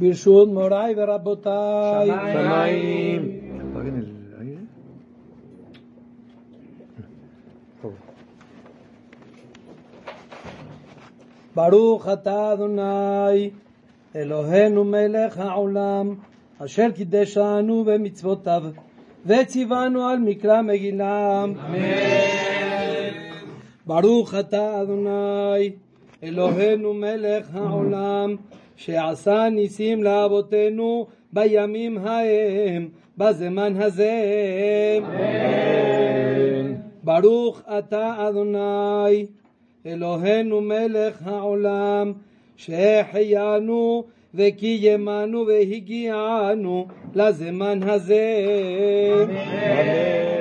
ברשות מוריי ורבותיי. שמיים. ¿Apaguen el aire? ברוך אתה אדוני, אלוהינו מלך העולם, אשר קידשנו במצוותיו, וציוונו על מקרא מגילה. ברוך אתה אדוני, אלוהינו מלך העולם, שעשה ניסים לאבותינו בימים ההם, בזמן הזה. ברוך אתה אדוני, אלוהינו מלך העולם, שהחיינו וקיימנו והגיענו לזמן הזה. אמן.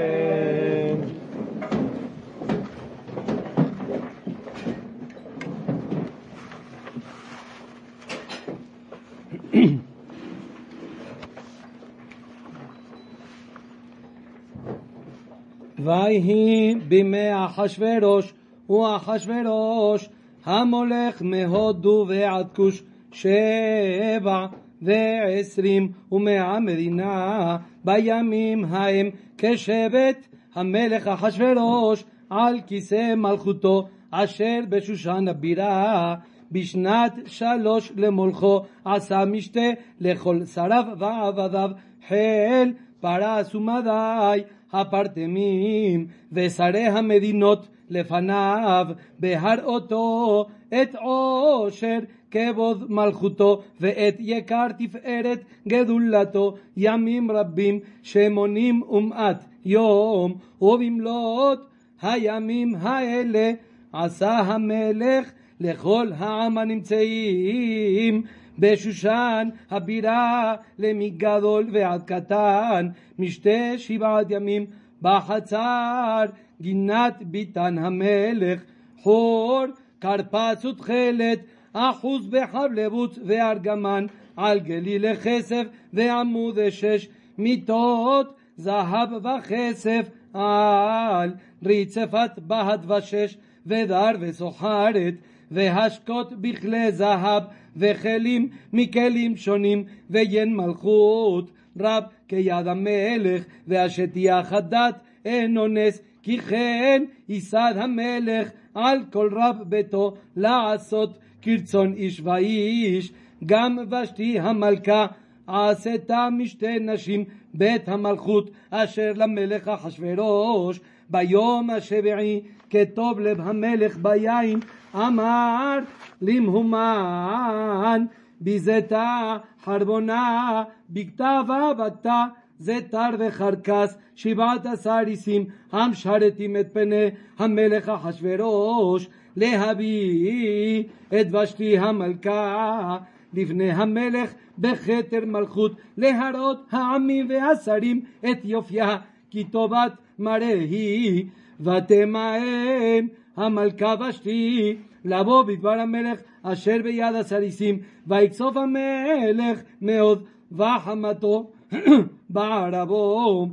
ויהי בימי אחשורוש, הוא אחשורוש, המולך מהודו ועד כוש, שבע ועשרים ומאה מדינה, בימים ההם כשבט המלך אחשורוש על כיסא מלכותו, אשר בשושן הבירה. בשנת שלוש למולכו עשה משתה לכל שריו ועבדיו חיל פרס ומדי הפרטמים ושרי המדינות לפניו בהראותו את עושר כבוד מלכותו ואת יקר תפארת גדולתו. ימים רבים שמונים ומעט יום ובמלאת הימים האלה עשה המלך לכל העם הנמצאים בשושן הבירה למגדול ועד קטן משתה שבעת ימים בחצר גינת ביתן המלך חור כרפס ותכלת אחוז בחבלבות וארגמן על גלילי כסף ועמודי שש מיטות זהב וכסף על רצפת בהד ושש ודר וסוחרת והשקות בכלי זהב וכלים מכלים שונים ויין מלכות רב כיד המלך והשטיח הדת אינו נס כי כן ייסד המלך על כל רב ביתו לעשות כרצון איש ואיש. גם ושתי המלכה עשתה משתי נשים בית המלכות אשר למלך אחשורוש ביום השביעי כטוב לב המלך ביין אמר למהומן ביזתה חרבונה בכתבה בתה זתר וחרקס שבעת עשר איסים המשרתים את פני המלך אחשורוש להביא את ושתי המלכה לפני המלך בכתר מלכות להראות העמים והשרים את יופייה כי טובת מראה היא ותמאן המלכה ושתי לבוא בדבר המלך אשר ביד הסריסים ויקצוף המלך מאוד וחמתו בערבו.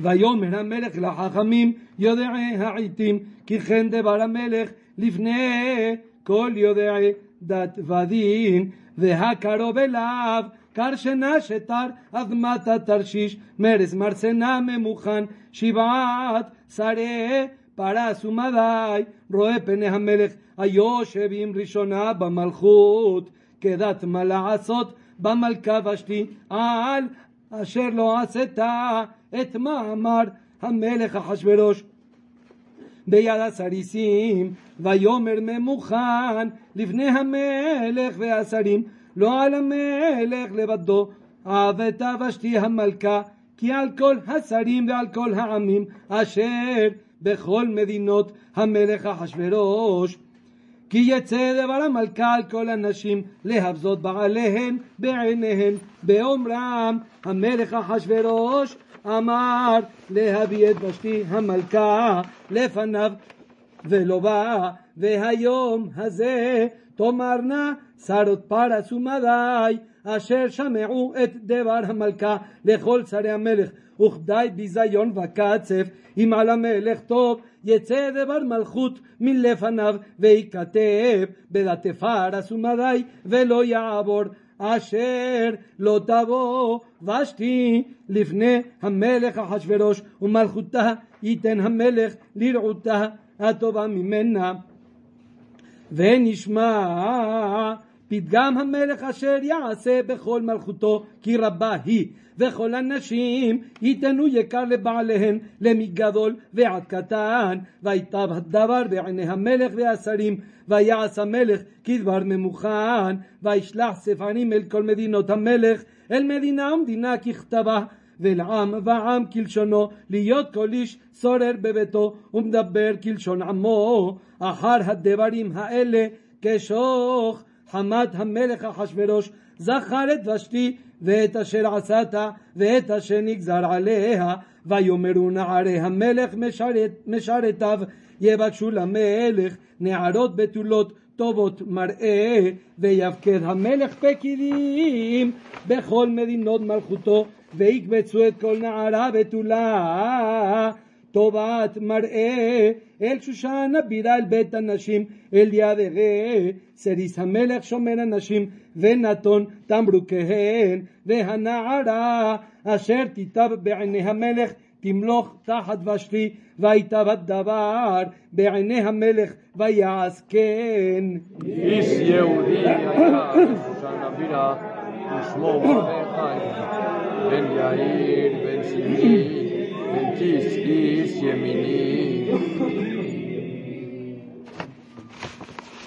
ויאמר המלך לחכמים יודעי העיתים כי כן דבר המלך לפני כל יודעי דת ודין והקרוב אליו קרשנה שתר אדמת התרשיש מרס מרסנה ממוכן שבעת שרי פרס ומדי רואה פני המלך היושב עם ראשונה במלכות כדת מה לעשות במלכה ושתי על אשר לא עשתה את מה אמר המלך אחשורוש ביד הסריסים ויאמר ממוכן לפני המלך והשרים לא על המלך לבדו עבתה ושתי המלכה כי על כל השרים ועל כל העמים אשר בכל מדינות המלך אחשורוש. כי יצא דבר המלכה על כל הנשים להבזות בעליהן בעיניהן באומרם המלך אחשורוש אמר להביא את ושתי המלכה לפניו ולא בא והיום הזה תאמרנה שרות פרס ומדי אשר שמעו את דבר המלכה לכל שרי המלך וכדי ביזיון וקצף אם על המלך טוב יצא דבר מלכות מלפניו וייכתב בדתי פרס ומדי ולא יעבור אשר לא תבוא ושתי לפני המלך אחשורוש ומלכותה ייתן המלך לרעותה הטובה ממנה ונשמע פתגם המלך אשר יעשה בכל מלכותו כי רבה היא וכל הנשים ייתנו יקר לבעליהן למגדול ועד קטן. ויטב הדבר בעיני המלך והשרים ויעש המלך כדבר ממוכן. וישלח ספרים אל כל מדינות המלך אל מדינה ומדינה ככתבה ולעם ועם כלשונו להיות כל איש שורר בביתו ומדבר כלשון עמו. אחר הדברים האלה כשוך חמת המלך אחשורוש זכר את ושתי ואת אשר עשת ואת אשר נגזר עליה ויאמרו נערי המלך משרת, משרתיו יבקשו למלך נערות בתולות טובות מראה ויפקד המלך פקידים בכל מדינות מלכותו ויקבצו את כל נערה בתולה טובת מראה אל שושן הבירה אל בית הנשים אל ידיה סריס המלך שומר הנשים ונתון תמרוקיהן והנערה אשר תיטב בעיני המלך תמלוך תחת ושתי ויטב הדבר בעיני המלך ויעש כן. איש יהודי היה שושן הבירה ושמו בן יאיר בן שמעי איש ימיני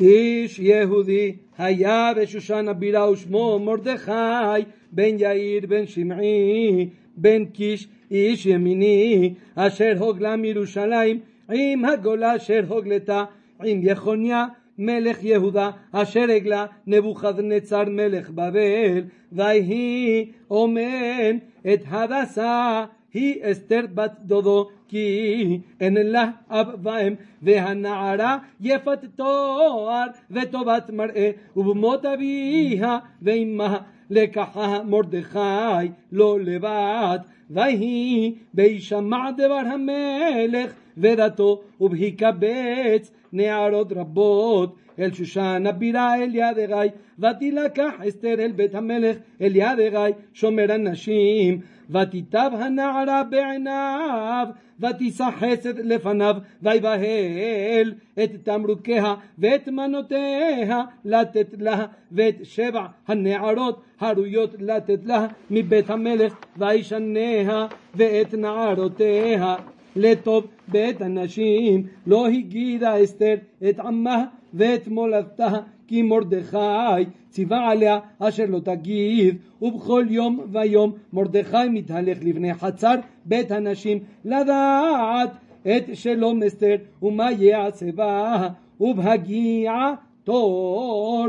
איש יהודי היה בשושן הבירה ושמו מרדכי בן יאיר בן שמעי בן קיש איש ימיני אשר הוגלה מירושלים עם הגולה אשר הוגלתה עם יחוניה מלך יהודה אשר הגלה נבוכדנצר מלך בבל. ויהי אומן את הדסה היא אסתר בת דודו כי אין לה אב ואם והנערה יפת תואר וטובת מראה ובמות אביה ואמה לקחה מרדכי לא לבד ויהי בהישמע דבר המלך ודתו ובהיקבץ נערות רבות אל שושן הבירה אל ידגי ותילקח אסתר אל בית המלך אל ידגי שומר הנשים ותיטב הנערה בעיניו ותישא חסד לפניו ויבהל את תמרוקיה ואת מנותיה לתת לה ואת שבע הנערות הראויות לתת לה מבית המלך וישניה ואת נערותיה לטוב בית הנשים. לא הגידה אסתר את עמה ואת מולדתה כי מרדכי ציווה עליה אשר לא תגיד ובכל יום ויום מרדכי מתהלך לבני חצר בית הנשים לדעת את שלום אסתר ומה יעשה בה ובהגיע תור.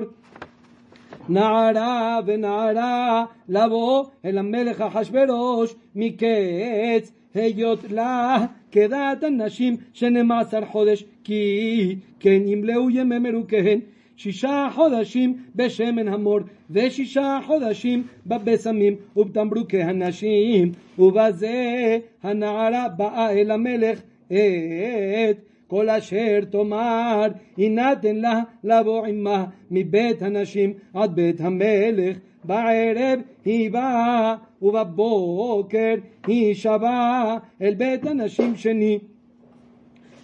נערה ונערה לבוא אל המלך אחשורוש מקץ היות לה כדעת הנשים שנמה עשר חודש כי כן ימלאו ימי מרוקיהן שישה חודשים בשמן המור ושישה חודשים בבשמים ובתמרוקי הנשים ובזה הנערה באה אל המלך את כל אשר תאמר יינתן לה לבוא עמה מבית הנשים עד בית המלך. בערב היא באה ובבוקר היא שבה אל בית הנשים שני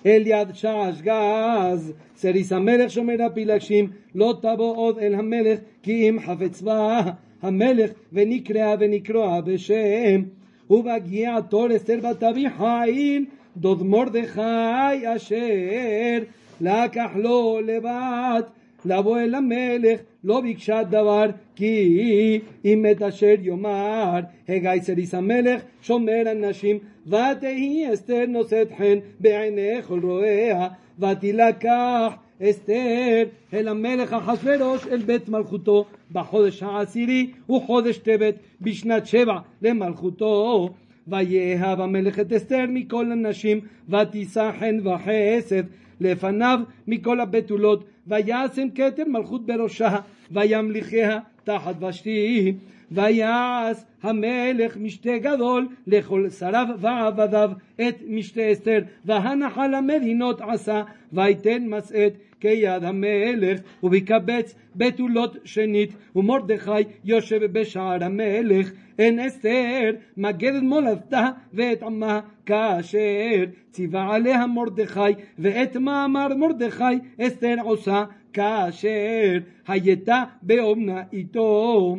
אל יד שעש גז. סריס המלך שומר הפילגשים לא תבוא עוד אל המלך כי אם חפץ בה המלך ונקראה ונקראה בשם. ובהגיע תור אסתר בת אביחיל דוד מרדכי אשר. לקח לו לבת לבוא אל המלך לא ביקשה דבר כי אם את אשר יאמר. הגי סריס המלך שומר הנשים ותהי אסתר נושאת חן בעיני כל רואיה ותילקח אסתר אל המלך אחשורוש אל בית מלכותו בחודש העשירי וחודש טבת בשנת שבע למלכותו. ויאהב המלך את אסתר מכל הנשים ותישא חן וחסד לפניו מכל הבתולות וישם כתר מלכות בראשה וימליכיה תחת ושתי ויעש המלך משתה גדול לכל שריו ועבדיו את משתה אסתר והנחה למדינות עשה ויתן משאת כיד המלך, ובקבץ בתולות שנית, ומרדכי יושב בשער המלך, אין אסתר מגדת מולדתה ואת עמה כאשר ציווה עליה מרדכי, ואת מאמר מרדכי אסתר עושה כאשר הייתה באומנה איתו.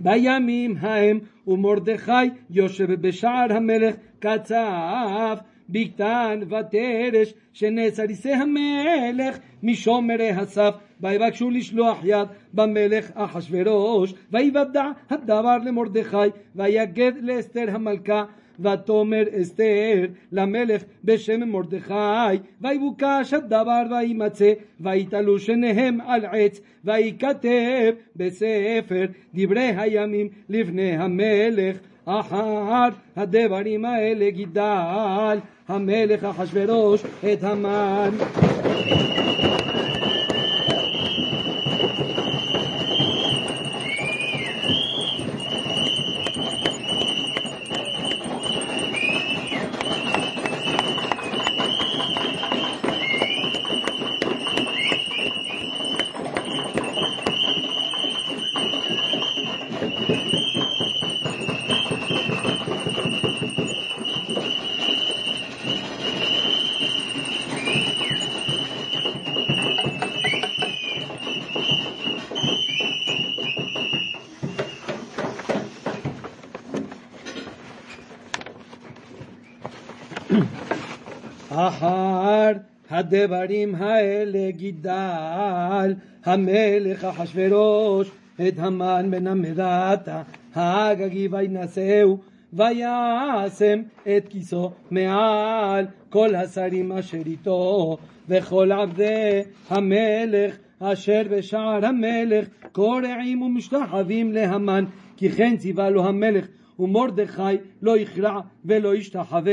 בימים ההם ומרדכי יושב בשער המלך קצב בקתן ותרש שנאסריסי המלך משומרי הסף. ויבקשו לשלוח יד במלך אחשורוש ויוודע הדבר למרדכי ויגד לאסתר המלכה ותאמר אסתר למלך בשם מרדכי ויבוקש הדבר וימצא ויתלו שניהם על עץ וייכתב בספר דברי הימים לפני המלך אחר הדברים האלה גידל המלך אחשורוש את המן אחר הדברים האלה גידל המלך אחשורוש את המן בן המדתה האגגי וינשאו וישם את כיסו מעל כל השרים אשר איתו וכל עבדי המלך אשר בשער המלך קורעים ומשתחווים להמן כי כן ציווה לו המלך ומרדכי לא יכרע ולא ישתחווה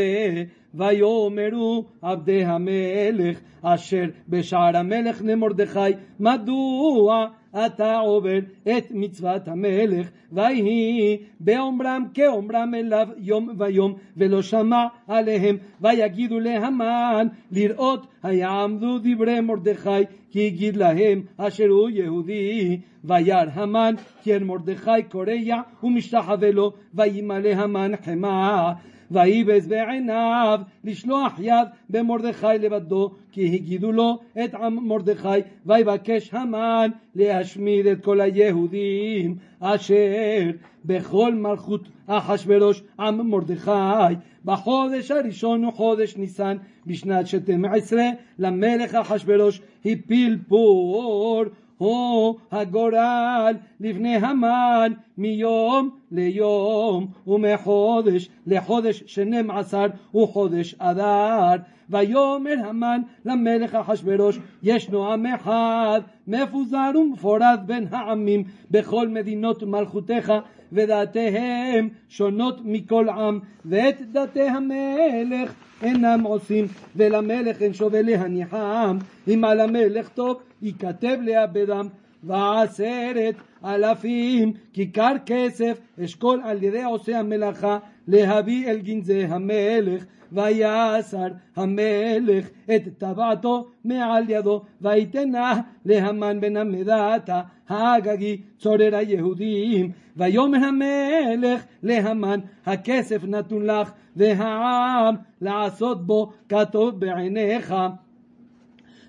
ויאמרו עבדי המלך אשר בשער המלך למרדכי מדוע אתה עובר את מצוות המלך? ויהי באומרם כאומרם אליו יום ויום ולא שמע עליהם. ויגידו להמן לראות היעמדו דברי מרדכי כי הגיד להם אשר הוא יהודי. וירא המן כי אל מרדכי קורע ומשתחווה לו וימלא המן חמא ויבז בעיניו לשלוח יד במרדכי לבדו כי הגידו לו את עם מרדכי ויבקש המן להשמיד את כל היהודים אשר בכל מלכות אחשורוש עם מרדכי. בחודש הראשון וחודש ניסן בשנת שתים עשרה למלך אחשורוש הפיל פור הוא הגורל לפני המן מיום ליום ומחודש לחודש שנים עשר וחודש אדר. ויאמר המן למלך אחשורוש ישנו עם אחד מפוזר ומפורד בין העמים בכל מדינות מלכותיך ודעתיהם שונות מכל עם ואת דתי המלך אינם עושים ולמלך אין שווה להניחם אם על המלך טוב ייכתב לאבדם ועשרת אלפים כיכר כסף אשכול על ידי עושי המלאכה להביא אל גנזי המלך ויסר המלך את טבעתו מעל ידו ויתנה להמן בן המדתה האגגי צורר היהודים. ויאמר המלך להמן הכסף נתון לך והעם לעשות בו כטוב בעיניך.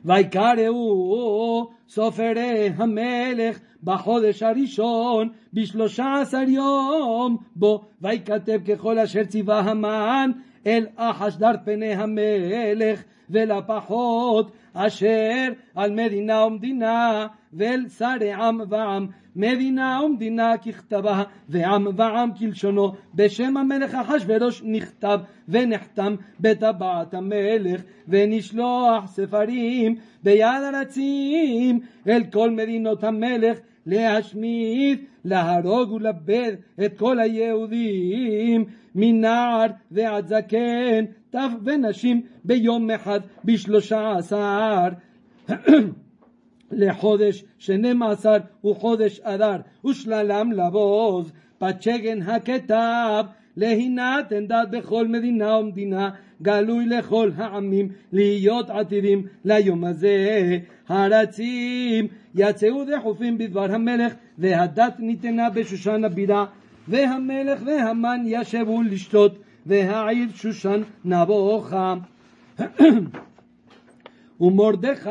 ויקראו סופרי המלך בחודש הראשון בשלושה עשר יום בו ויכתב ככל אשר ציווה המן אל אחשדר פני המלך ולפחות אשר על מדינה ומדינה ואל שרי עם ועם. מדינה ומדינה ככתבה ועם ועם כלשונו בשם המלך אחשורוש נכתב ונחתם בטבעת המלך ונשלוח ספרים ביד הרצים אל כל מדינות המלך להשמיד, להרוג ולבד את כל היהודים מנער ועד זקן, טף ונשים ביום אחד בשלושה עשר. לחודש שנים עשר וחודש אדר ושללם לבוז פצ'גן הכתב להינתן דת בכל מדינה ומדינה, גלוי לכל העמים, להיות עתידים ליום הזה. הרצים יצאו דחופים בדבר המלך, והדת ניתנה בשושן הבירה, והמלך והמן ישבו לשתות, והעיר שושן נבוכה. ומרדכי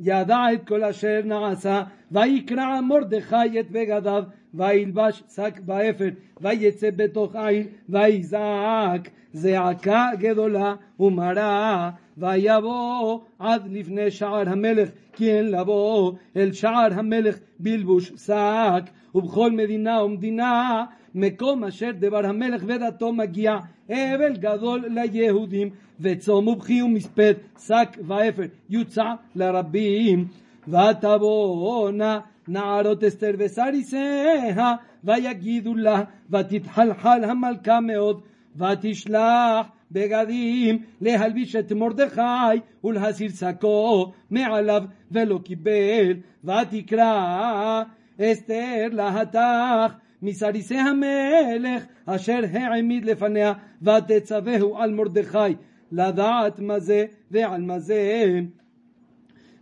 ידע את כל אשר נעשה, ויקרע מרדכי את בגדיו, וילבש שק ואפר, ויצא בתוך העיר, ויזעק זעקה גדולה ומרה, ויבוא עד לפני שער המלך, כי אין לבוא אל שער המלך בלבוש שק, ובכל מדינה ומדינה מקום אשר דבר המלך ודתו מגיע אבל גדול ליהודים וצום ובכי ומספד שק ואפר יוצע לרבים ותבואנה נערות אסתר וסריסיה ויגידו לה ותתחלחל המלכה מאוד ותשלח בגדים להלביש את מרדכי ולהסיר שקו מעליו ולא קיבל ותקרא אסתר להטח מסריסי המלך אשר העמיד לפניה ותצווהו על מרדכי לדעת מה זה ועל מה זה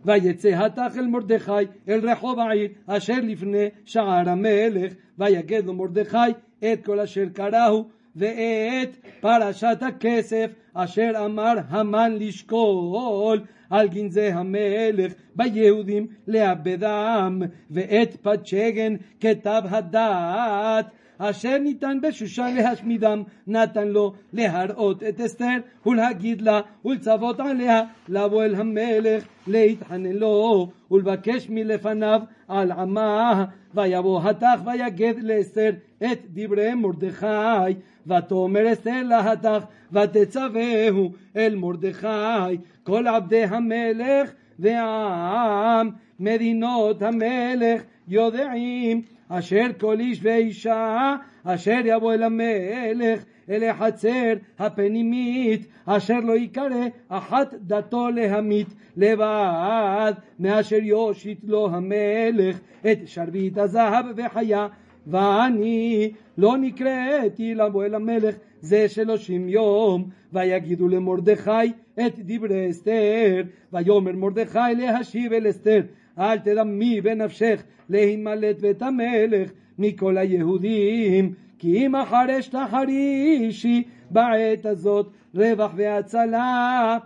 ויצא התח אל מרדכי אל רחוב העיר אשר לפני שער המלך. ויגד לו מרדכי את כל אשר קראו ואת פרשת הכסף אשר אמר המן לשקול על גנזי המלך ביהודים לאבדם ואת פצ'גן כתב הדת אשר ניתן בשושן להשמידם, נתן לו להראות את אסתר ולהגיד לה ולצוות עליה לבוא אל המלך להתחנן לו ולבקש מלפניו על עמה ויבוא התח ויגד לאסתר את דברי מרדכי. ותאמר אסתר להתך ותצווהו אל מרדכי כל עבדי המלך והעם מדינות המלך יודעים אשר כל איש ואישה אשר יבוא אל המלך אל החצר הפנימית אשר לא יקרא אחת דתו להמית לבד מאשר יושיט לו המלך את שרביט הזהב וחיה. ואני לא נקראתי לבוא אל המלך זה שלושים יום ויגידו למרדכי את דברי אסתר ויאמר מרדכי להשיב אל אסתר אל תדמי בנפשך להימלט בית המלך מכל היהודים כי אם אחרש תחרישי בעת הזאת רווח והצלה.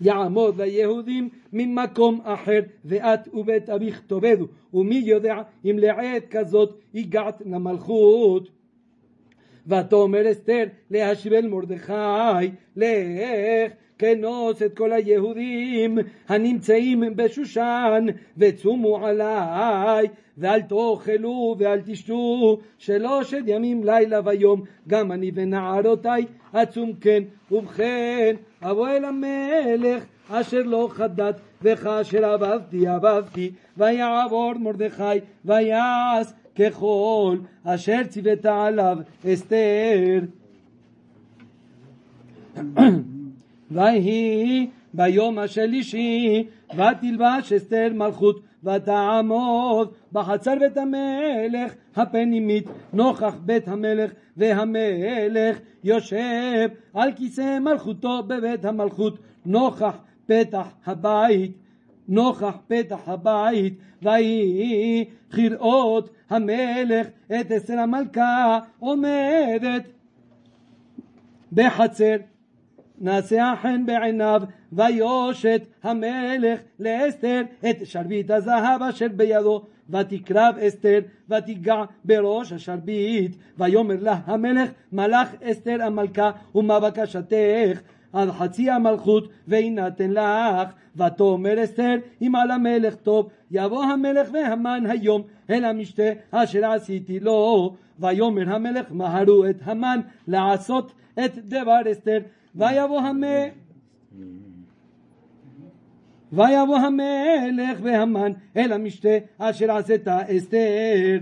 יעמוד ליהודים ממקום אחר ואת ובית אביך תאבדו ומי יודע אם לעת כזאת הגעת למלכות. ותאמר אסתר להשיב אל מרדכי לך כנוס את כל היהודים הנמצאים בשושן וצומו עליי ואל תאכלו ואל תשתו שלושת ימים לילה ויום גם אני ונערותיי אצום כן ובכן. אבוא אל המלך אשר לא חדת וכאשר עבדתי עבדתי ויעבור מרדכי ויעש ככל אשר ציוותה עליו אסתר ויהי ביום השלישי ותלבש אסתר מלכות ותעמוד בחצר בית המלך הפנימית נוכח בית המלך והמלך יושב על כיסא מלכותו בבית המלכות. נוכח פתח הבית נוכח פתח הבית ויהי כראות המלך את אסתר המלכה עומדת בחצר נשא חן בעיניו ויושת המלך לאסתר את שרביט הזהב אשר בידו ותקרב אסתר ותיגע בראש השרביט. ויאמר לה המלך מלך אסתר המלכה ומה בקשתך? על חצי המלכות ויינתן לך. ותאמר אסתר אם על המלך טוב יבוא המלך והמן היום אל המשתה אשר עשיתי לו. ויאמר המלך מהרו את המן לעשות את דבר אסתר ויבוא המלך. ויבוא המלך והמן אל המשתה אשר עשתה אסתר.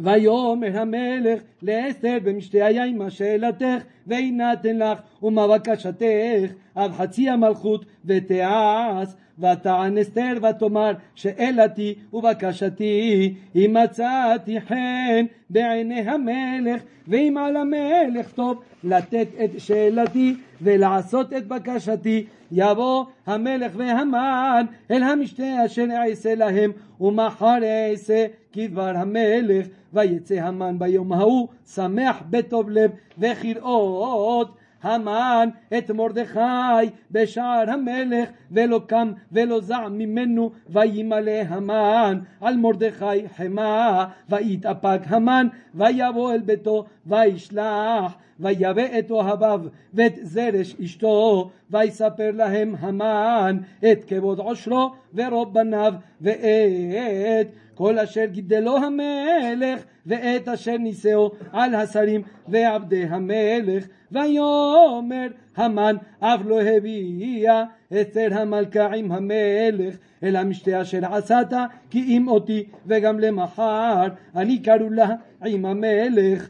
ויאמר המלך לאסתר במשתה היין מה שאלתך ויינתן לך ומה בקשתך עד חצי המלכות ותעש ותען אסתר ותאמר שאלתי ובקשתי אם מצאתי חן בעיני המלך ואם על המלך טוב לתת את שאלתי ולעשות את בקשתי. יבוא המלך והמן אל המשתה אשר אעשה להם ומחר אעשה כדבר המלך ויצא המן ביום ההוא שמח בטוב לב וכראות המן את מרדכי בשער המלך ולא קם ולא זע ממנו וימלא המן על מרדכי חמא ויתאפק המן ויבוא אל ביתו וישלח ויבא את אוהביו ואת זרש אשתו ויספר להם המן את כבוד עושרו ורוב בניו ואת כל אשר גידלו המלך ואת אשר נישאו על השרים ועבדי המלך. ויאמר המן אף לא הביאה אצל המלכה עם המלך אל המשתה אשר עשת כי אם אותי וגם למחר אני קראו לה עם המלך.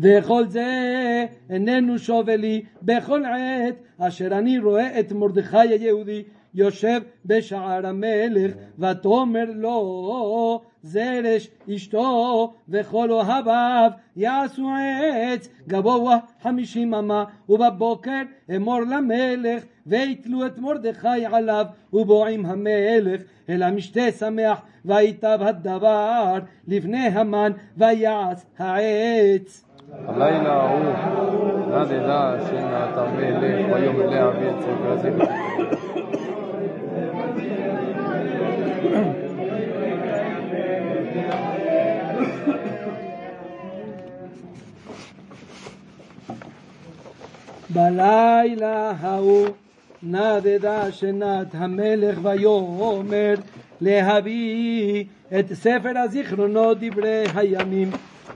וכל זה איננו שווה לי בכל עת אשר אני רואה את מרדכי היהודי יושב בשער המלך ותאמר לו זרש אשתו וכל אוהביו יעשו עץ גבוה חמישים אמה ובבוקר אמור למלך ויתלו את מרדכי עליו ובועים המלך אל המשתה שמח ויטב הדבר לפני המן ויעש העץ. הלילה ההוא נדדה שנת המלך ויאמר לאבי את ספר הזה בלילה ההוא נדדה שנת המלך ויאמר להביא את ספר הזיכרונות דברי הימים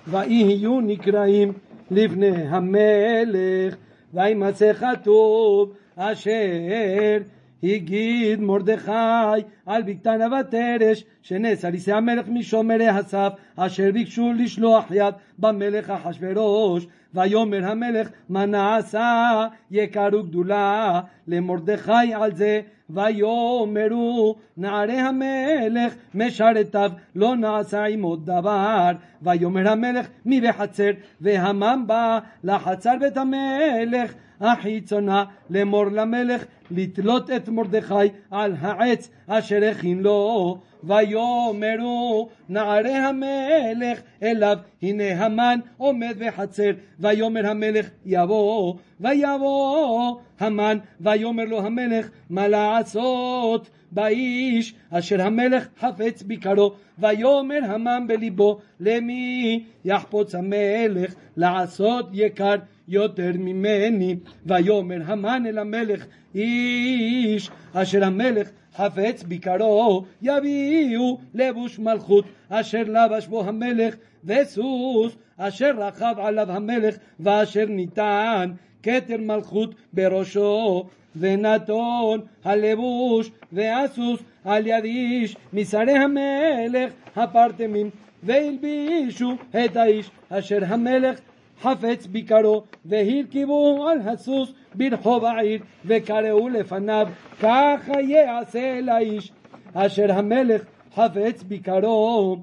ויהיו נקראים לפני המלך וימצא כתוב אשר הגיד מרדכי על בקתנה ותרש שנס על ישא המלך משומרי הסף אשר ביקשו לשלוח יד במלך אחשורוש. ויאמר המלך מה נעשה? יקרו גדולה למרדכי על זה. ויאמרו נערי המלך משרתיו לא נעשה עמו דבר. ויאמר המלך מי בחצר? והמן בא לחצר בית המלך החיצונה לאמור למלך לתלות את מרדכי על העץ אשר הכין לו ויאמרו נערי המלך אליו הנה המן עומד בחצר. ויאמר המלך יבוא ויבוא המן. ויאמר לו המלך מה לעשות? באיש אשר המלך חפץ ביקרו. ויאמר המן בליבו למי יחפוץ המלך לעשות יקר יותר ממני? ויאמר המן אל המלך איש אשר המלך חפץ ביקרו יביאו לבוש מלכות אשר לבש בו המלך וסוס אשר רכב עליו המלך ואשר ניתן כתר מלכות בראשו. ונתון הלבוש והסוס על יד איש משרי המלך הפרטמים והלבישו את האיש אשר המלך חפץ ביקרו והרכיבו על הסוס ברחוב העיר וקראו לפניו ככה יעשה לאיש אשר המלך חפץ ביקרו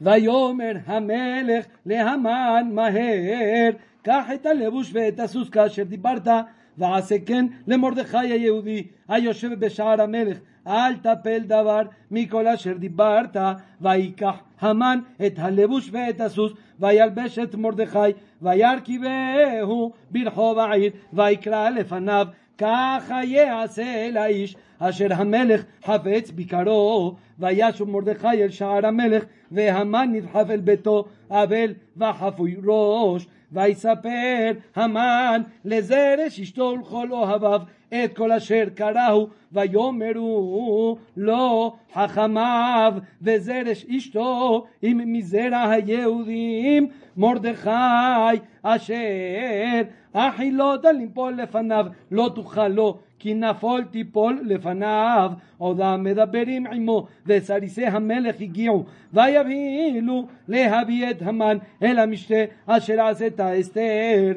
ויאמר המלך להמן מהר קח את הלבוש ואת הסוס כאשר דיברת ועשה כן למרדכי היהודי היושב בשער המלך. אל תפל דבר מכל אשר דיברת ויקח המן את הלבוש ואת הסוס וילבש את מרדכי וירכיבהו ברחוב העיר ויקרא לפניו ככה יעשה לאיש אשר המלך חפץ ביקרו וישוב מרדכי אל שער המלך והמן נדחף אל ביתו אבל וחפוי ראש ויספר המן לזרש אשתו ולכל אוהביו את כל אשר קראו ויאמרו לו חכמיו וזרש אשתו אם מזרע היהודים מרדכי אשר אכילו ליפול לפניו, לא תוכל לו, כי נפול תיפול לפניו. עודם מדברים עמו, וסריסי המלך הגיעו, ויבהילו להביא את המן אל המשתה אשר עשית אסתר.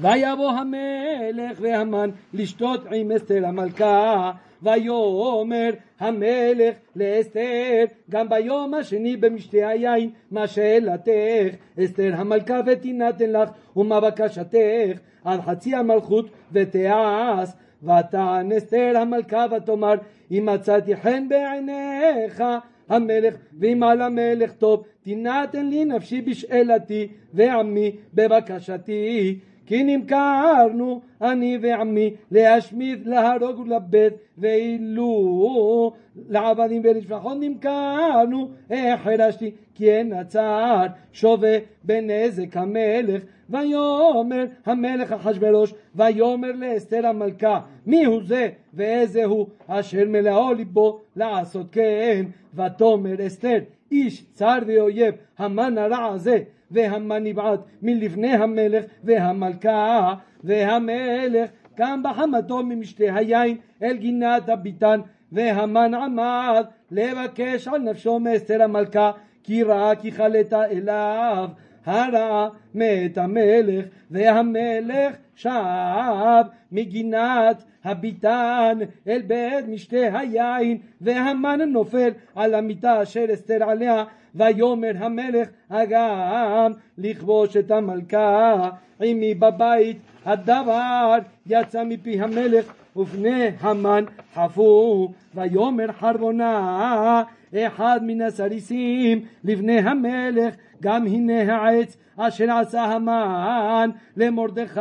ויבוא המלך והמן לשתות עם אסתר המלכה ויאמר המלך לאסתר גם ביום השני במשתה היין מה שאלתך אסתר המלכה ותינתן לך ומה בקשתך על חצי המלכות ותעש ותען אסתר המלכה ותאמר אם מצאתי חן בעיניך המלך ואם על המלך טוב תינתן לי נפשי בשאלתי ועמי בבקשתי כי נמכרנו אני ועמי להשמיד, להרוג ולבד, ואילו לעבדים ולשפחות נמכרנו, החרשתי כי אין הצער שווה בנזק המלך. ויאמר המלך אחשורוש, ויאמר לאסתר המלכה, מי הוא זה ואיזה הוא אשר מלאו ליבו לעשות כן. ותאמר אסתר, איש צר ואויב, המן הרע הזה והמן נבעט מלפני המלך והמלכה והמלך קם בחמתו ממשתה היין אל גינת הביתן והמן עמד לבקש על נפשו מאסתר המלכה כי ראה כי חלתה אליו הרע מת המלך והמלך שב מגינת הביתן אל בית משתה היין והמן נופל על המיטה אשר אסתר עליה ויאמר המלך אגם לכבוש את המלכה עמי בבית הדבר יצא מפי המלך ופני המן חפו. ויאמר חרבונה אחד מן הסריסים לבני המלך גם הנה העץ אשר עשה המן למרדכי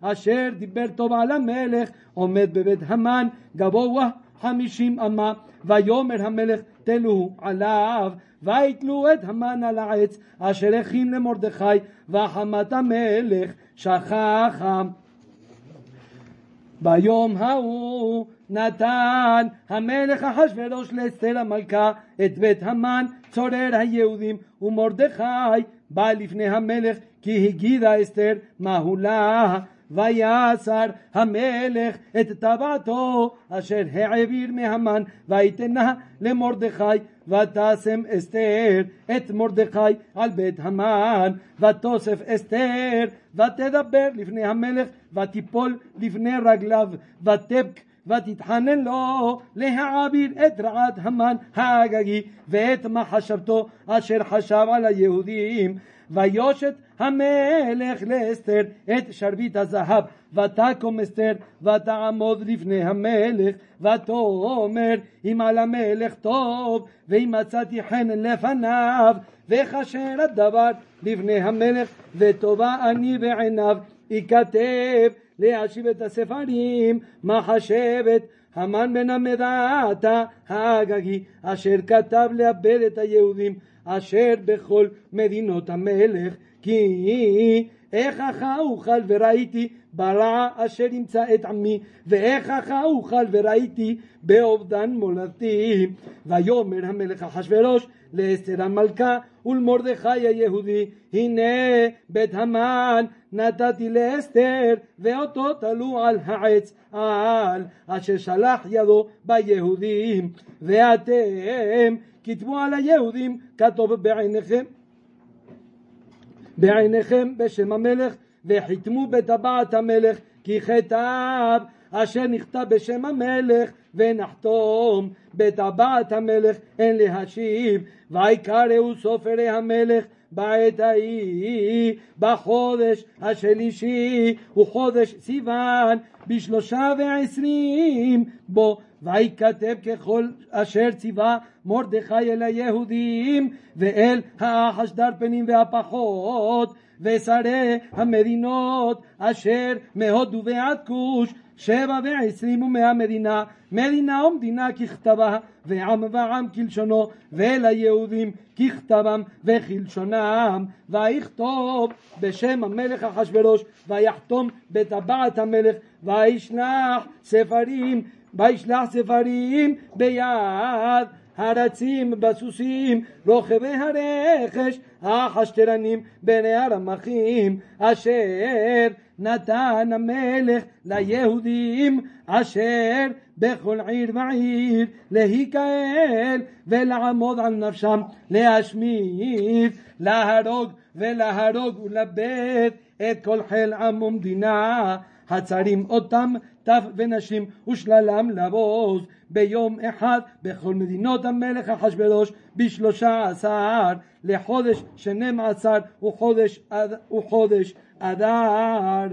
אשר דיבר טוב על המלך עומד בבית המן גבוה חמישים אמה. ויאמר המלך תלו עליו ויתלו את המן על העץ אשר הכין למרדכי וחמת המלך שכחם ביום ההוא נתן המלך אחשורוש לאסתר המלכה את בית המן צורר היהודים ומרדכי בא לפני המלך כי הגידה אסתר מהו לה? ויסר המלך את טבעתו אשר העביר מהמן ויתנה למרדכי ותשם אסתר את מרדכי על בית המן ותוסף אסתר ותדבר לפני המלך ותיפול לפני רגליו ותבק ותתחנן לו להעביר את רעת המן האגגי ואת מחשבתו אשר חשב על היהודים ויושת המלך לאסתר את שרביט הזהב ותקום אסתר ותעמוד לפני המלך ותאמר אם על המלך טוב ואם מצאתי חן לפניו וכשר הדבר לפני המלך וטובה אני בעיניו ייכתב להשיב את הספרים מחשבת המן בן המדעתה האגגי אשר כתב לאבד את היהודים אשר בכל מדינות המלך כי איכך אוכל וראיתי ברע אשר ימצא את עמי ואיכך אוכל וראיתי באובדן מולדתי. ויאמר המלך אחשורוש לאסתר המלכה ולמרדכי היהודי הנה בית המן נתתי לאסתר ואותו תלו על העץ על אשר שלח ידו ביהודים ואתם כתבו על היהודים כתוב בעיניכם בעיניכם בשם המלך וחיתמו בטבעת המלך כי כתב אשר נכתב בשם המלך ונחתום בטבעת המלך אין להשיב ויקראו סופרי המלך בעת ההיא בחודש השלישי וחודש סיוון בשלושה ועשרים בו ויכתב ככל אשר ציווה מרדכי אל היהודים ואל האחשדרפנים והפחות ושרי המדינות אשר מהודו ועד כוש שבע ועשרים ומאה מדינה מדינה ומדינה ככתבה ועם ועם כלשונו וליהודים ככתבם וכלשונם. ויכתוב בשם המלך אחשורוש ויחתום בטבעת המלך וישלח ספרים וישלח ספרים ביד הרצים בסוסים, רוכבי הרכש, החשטרנים בני הרמחים, אשר נתן המלך ליהודים, אשר בכל עיר ועיר להיקהל ולעמוד על נפשם, להשמיד, להרוג ולהרוג ולבט את כל חיל עם ומדינה, הצרים אותם טף ונשים ושללם לבוז ביום אחד בכל מדינות המלך אחשורוש בשלושה עשר לחודש שנים עשר וחודש, וחודש אדר.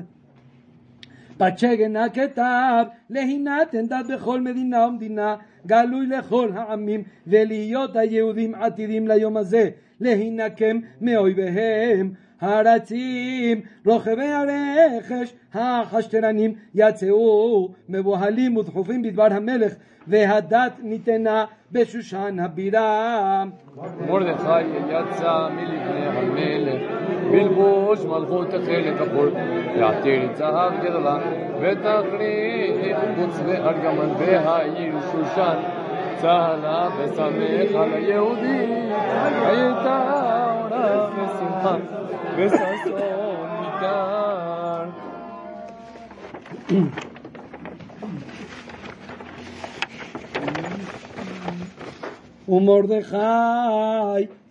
בצ'גן הכתב להינתן דת בכל מדינה ומדינה גלוי לכל העמים ולהיות היהודים עתידים ליום הזה להינקם מאויביהם הרצים, רוכבי הרכש, החשטרנים יצאו מבוהלים ודחופים בדבר המלך והדת ניתנה בשושן הבירה. מרדכי יצא מלפני המלך בלבוש מלכות החלק החול יעתיר זהב גדולה ותכריך חוץ וארגמן והעיר שושן צהלה ושמח על היהודים הייתה אורה ושמחה וששון ניכר ומרדכי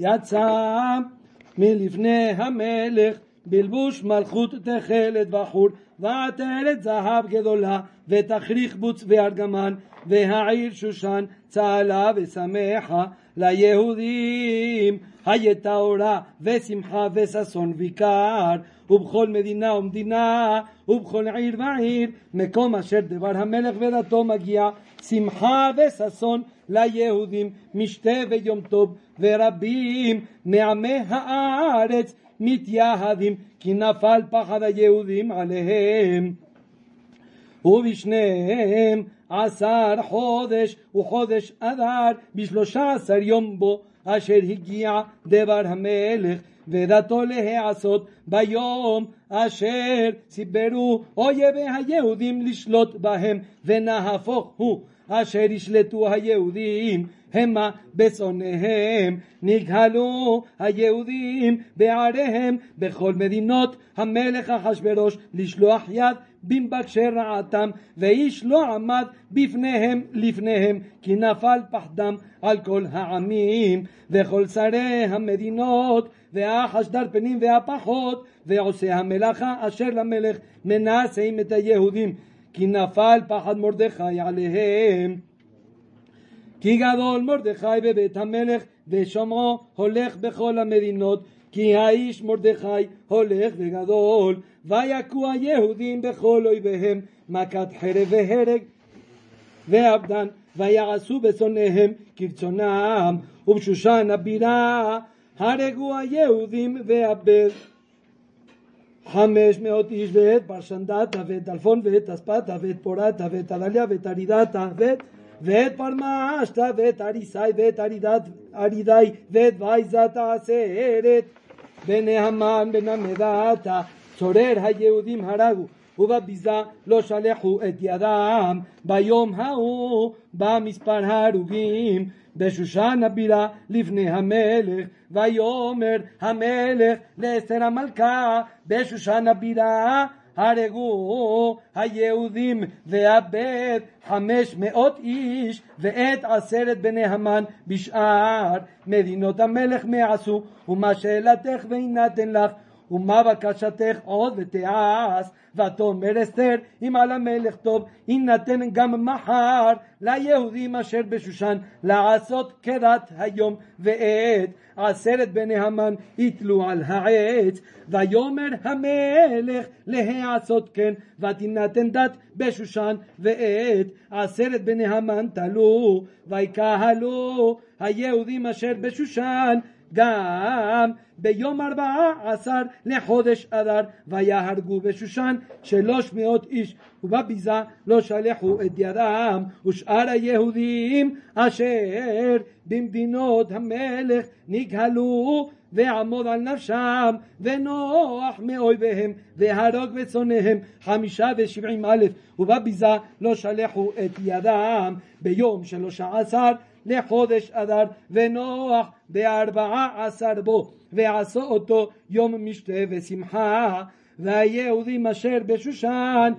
יצא מלפני המלך בלבוש מלכות תכלת בחור ועטרת זהב גדולה ותכריך בוץ וארגמן והעיר שושן צהלה ושמחה ליהודים. הייתה אורה ושמחה וששון ויקר ובכל מדינה ומדינה ובכל עיר ועיר מקום אשר דבר המלך ודתו מגיע שמחה וששון ליהודים משתה ויום טוב ורבים מעמי הארץ מתייהדים כי נפל פחד היהודים עליהם ובשניהם עשר חודש וחודש אדר בשלושה עשר יום בו אשר הגיע דבר המלך ודתו להיעשות ביום אשר סיברו אויבי היהודים לשלוט בהם ונהפוך הוא אשר ישלטו היהודים המה בשונאיהם. נגהלו היהודים בעריהם בכל מדינות המלך אחשורוש לשלוח יד במבקשי רעתם ואיש לא עמד בפניהם לפניהם כי נפל פחדם על כל העמים וכל שרי המדינות והחשדר פנים והפחות ועושי המלאכה אשר למלך מנסים את היהודים כי נפל פחד מרדכי עליהם. כי גדול מרדכי בבית המלך ושומעו הולך בכל המדינות כי האיש מרדכי הולך וגדול ויכו היהודים בכל אויביהם מכת חרב והרג ואבדן ויעשו בשונאיהם כרצונם ובשושן הבירה הרגו היהודים ואבד חמש מאות איש ואת פרשנדתה ואת אלפון ואת אספתה ואת פורתה ואת עלליה ואת ארידתה ואת ואת פרמשתה ואת אריסי ואת ארידי ואת וייזת העשרת בני המן בן המדתה צורר היהודים הרגו ובביזה לא שלחו את ידם ביום ההוא בא מספר ההרוגים בשושן הבירה לפני המלך ויאמר המלך לאסתר המלכה בשושן הבירה הרגו היהודים ואבד חמש מאות איש ואת עשרת בני המן בשאר מדינות המלך מעשו ומה שאלתך ויינתן לך ומה בקשתך עוד? ותעש ותאמר אסתר אם על המלך טוב יינתן גם מחר ליהודים אשר בשושן לעשות כדת היום ועת עשרת בני המן יתלו על העץ. ויאמר המלך להעשות כן ותינתן דת בשושן ועת עשרת בני המן תלו ויקהלו היהודים אשר בשושן גם ביום ארבעה עשר לחודש אדר ויהרגו בשושן שלוש מאות איש ובביזה לא שלחו את ידם ושאר היהודים אשר במדינות המלך נגהלו ועמוד על נפשם, ונוח מאויביהם, והרוג ושונאיהם, חמישה ושבעים א', ובביזה לא שלחו את ידם. ביום שלושה עשר לחודש אדר, ונוח בארבעה עשר בו, ועשו אותו יום משתה ושמחה, והיהודים אשר בשושן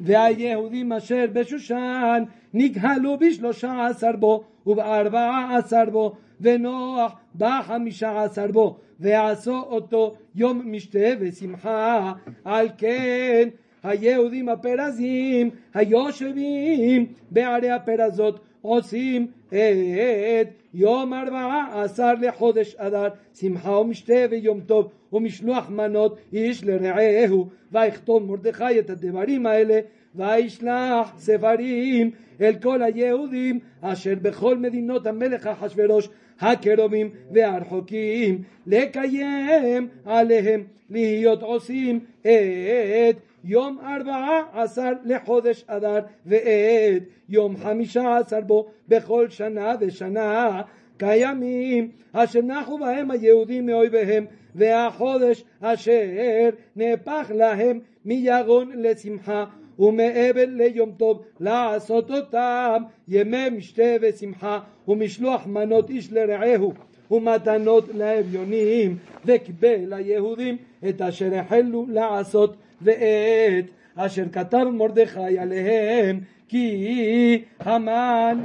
והיהודים אשר בשושן נגהלו בשלושה עשר בו ובארבעה עשר בו ונוח בחמישה עשר בו ועשו אותו יום משתה ושמחה. על כן היהודים הפרזים היושבים בערי הפרזות עושים את יום ארבעה עשר לחודש אדר שמחה ומשתה ויום טוב ומשלוח מנות איש לרעהו ויכתוב מרדכי את הדברים האלה וישלח ספרים אל כל היהודים אשר בכל מדינות המלך אחשורוש הקרובים והרחוקים לקיים עליהם להיות עושים את יום ארבעה עשר לחודש אדר ואת יום חמישה עשר בו בכל שנה ושנה קיימים אשר נחו בהם היהודים מאויביהם והחודש אשר נהפך להם מירון לשמחה ומאבל ליום טוב לעשות אותם ימי משתה ושמחה ומשלוח מנות איש לרעהו ומתנות לאביונים וקיבל היהודים את אשר החלו לעשות ואת אשר כתב מרדכי עליהם כי המן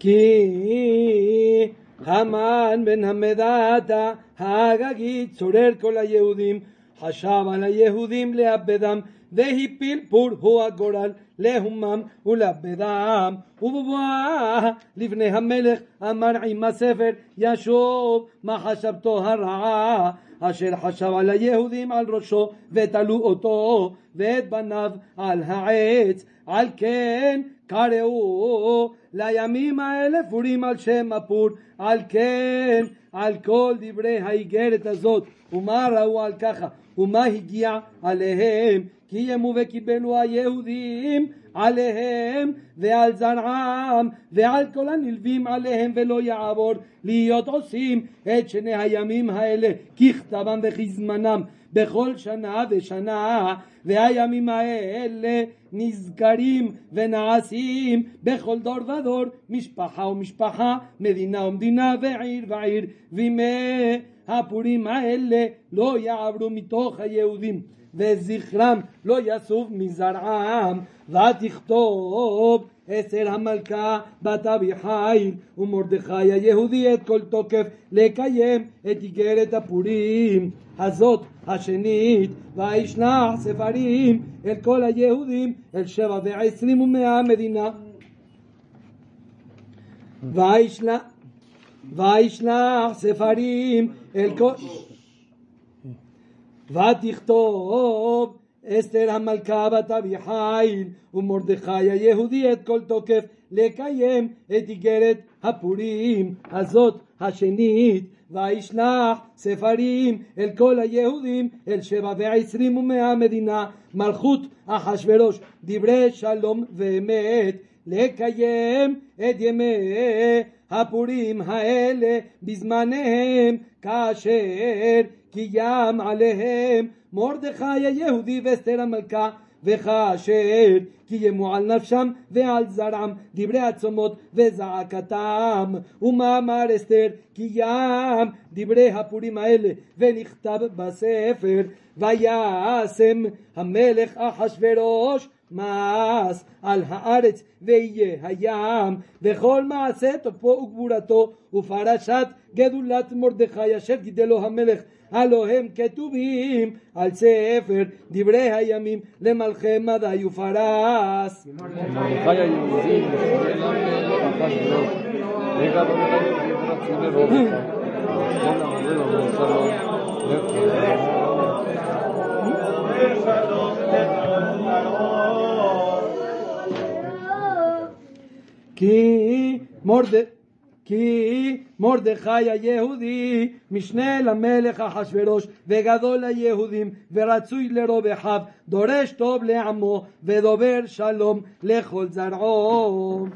כי המן בן המדעתה האגגית צורר כל היהודים חשב על היהודים לאבדם והפיל פור הוא הגורל להומם ולאבדם. ובבואה לבני המלך אמר עם הספר ישוב מה חשבתו הרעה? אשר חשב על היהודים על ראשו ותלו אותו ואת בניו על העץ. על כן קראו לימים האלה פורים על שם הפור על כן על כל דברי האיגרת הזאת ומה ראו על ככה ומה הגיע עליהם? כי ימו וקיבלו היהודים עליהם ועל זרעם ועל כל הנלווים עליהם ולא יעבור להיות עושים את שני הימים האלה ככתבם וכזמנם. בכל שנה ושנה והימים האלה נזכרים ונעשים בכל דור ודור משפחה ומשפחה מדינה ומדינה ועיר ועיר וימי הפורים האלה לא יעברו מתוך היהודים וזכרם לא יסוף מזרעם. ותכתוב אצל המלכה בת אביחיל ומרדכי היהודי את כל תוקף לקיים את איגרת הפורים הזאת השנית וישלח ספרים אל כל היהודים אל שבע ועשרים ומאה מדינה. וישלח וישלח ספרים אל כל ותכתוב אסתר המלכה בת אביחיל ומרדכי היהודי את כל תוקף לקיים את איגרת הפורים הזאת השנית. וישלח ספרים אל כל היהודים אל שבע ועשרים ומאה מדינה מלכות אחשורוש דברי שלום ואמת לקיים את ימי הפורים האלה בזמניהם כאשר קיים עליהם מרדכי היהודי ואסתר המלכה וכאשר קיימו על נפשם ועל זרעם דברי הצומות וזעקתם. ומאמר אסתר קיים דברי הפורים האלה ונכתב בספר וישם המלך אחשורוש מס על הארץ ויהיה הים וכל מעשה תוקפו וגבורתו ופרשת גדולת מרדכי אשר גידלו המלך הלא הם כתובים על ספר דברי הימים למלכי מדי ופרס. מרדכי היהודי כי מורד... כי מרדכי היהודי משנה למלך אחשורוש וגדול ליהודים ורצוי לרוב אחיו דורש טוב לעמו ודובר שלום לכל זרעו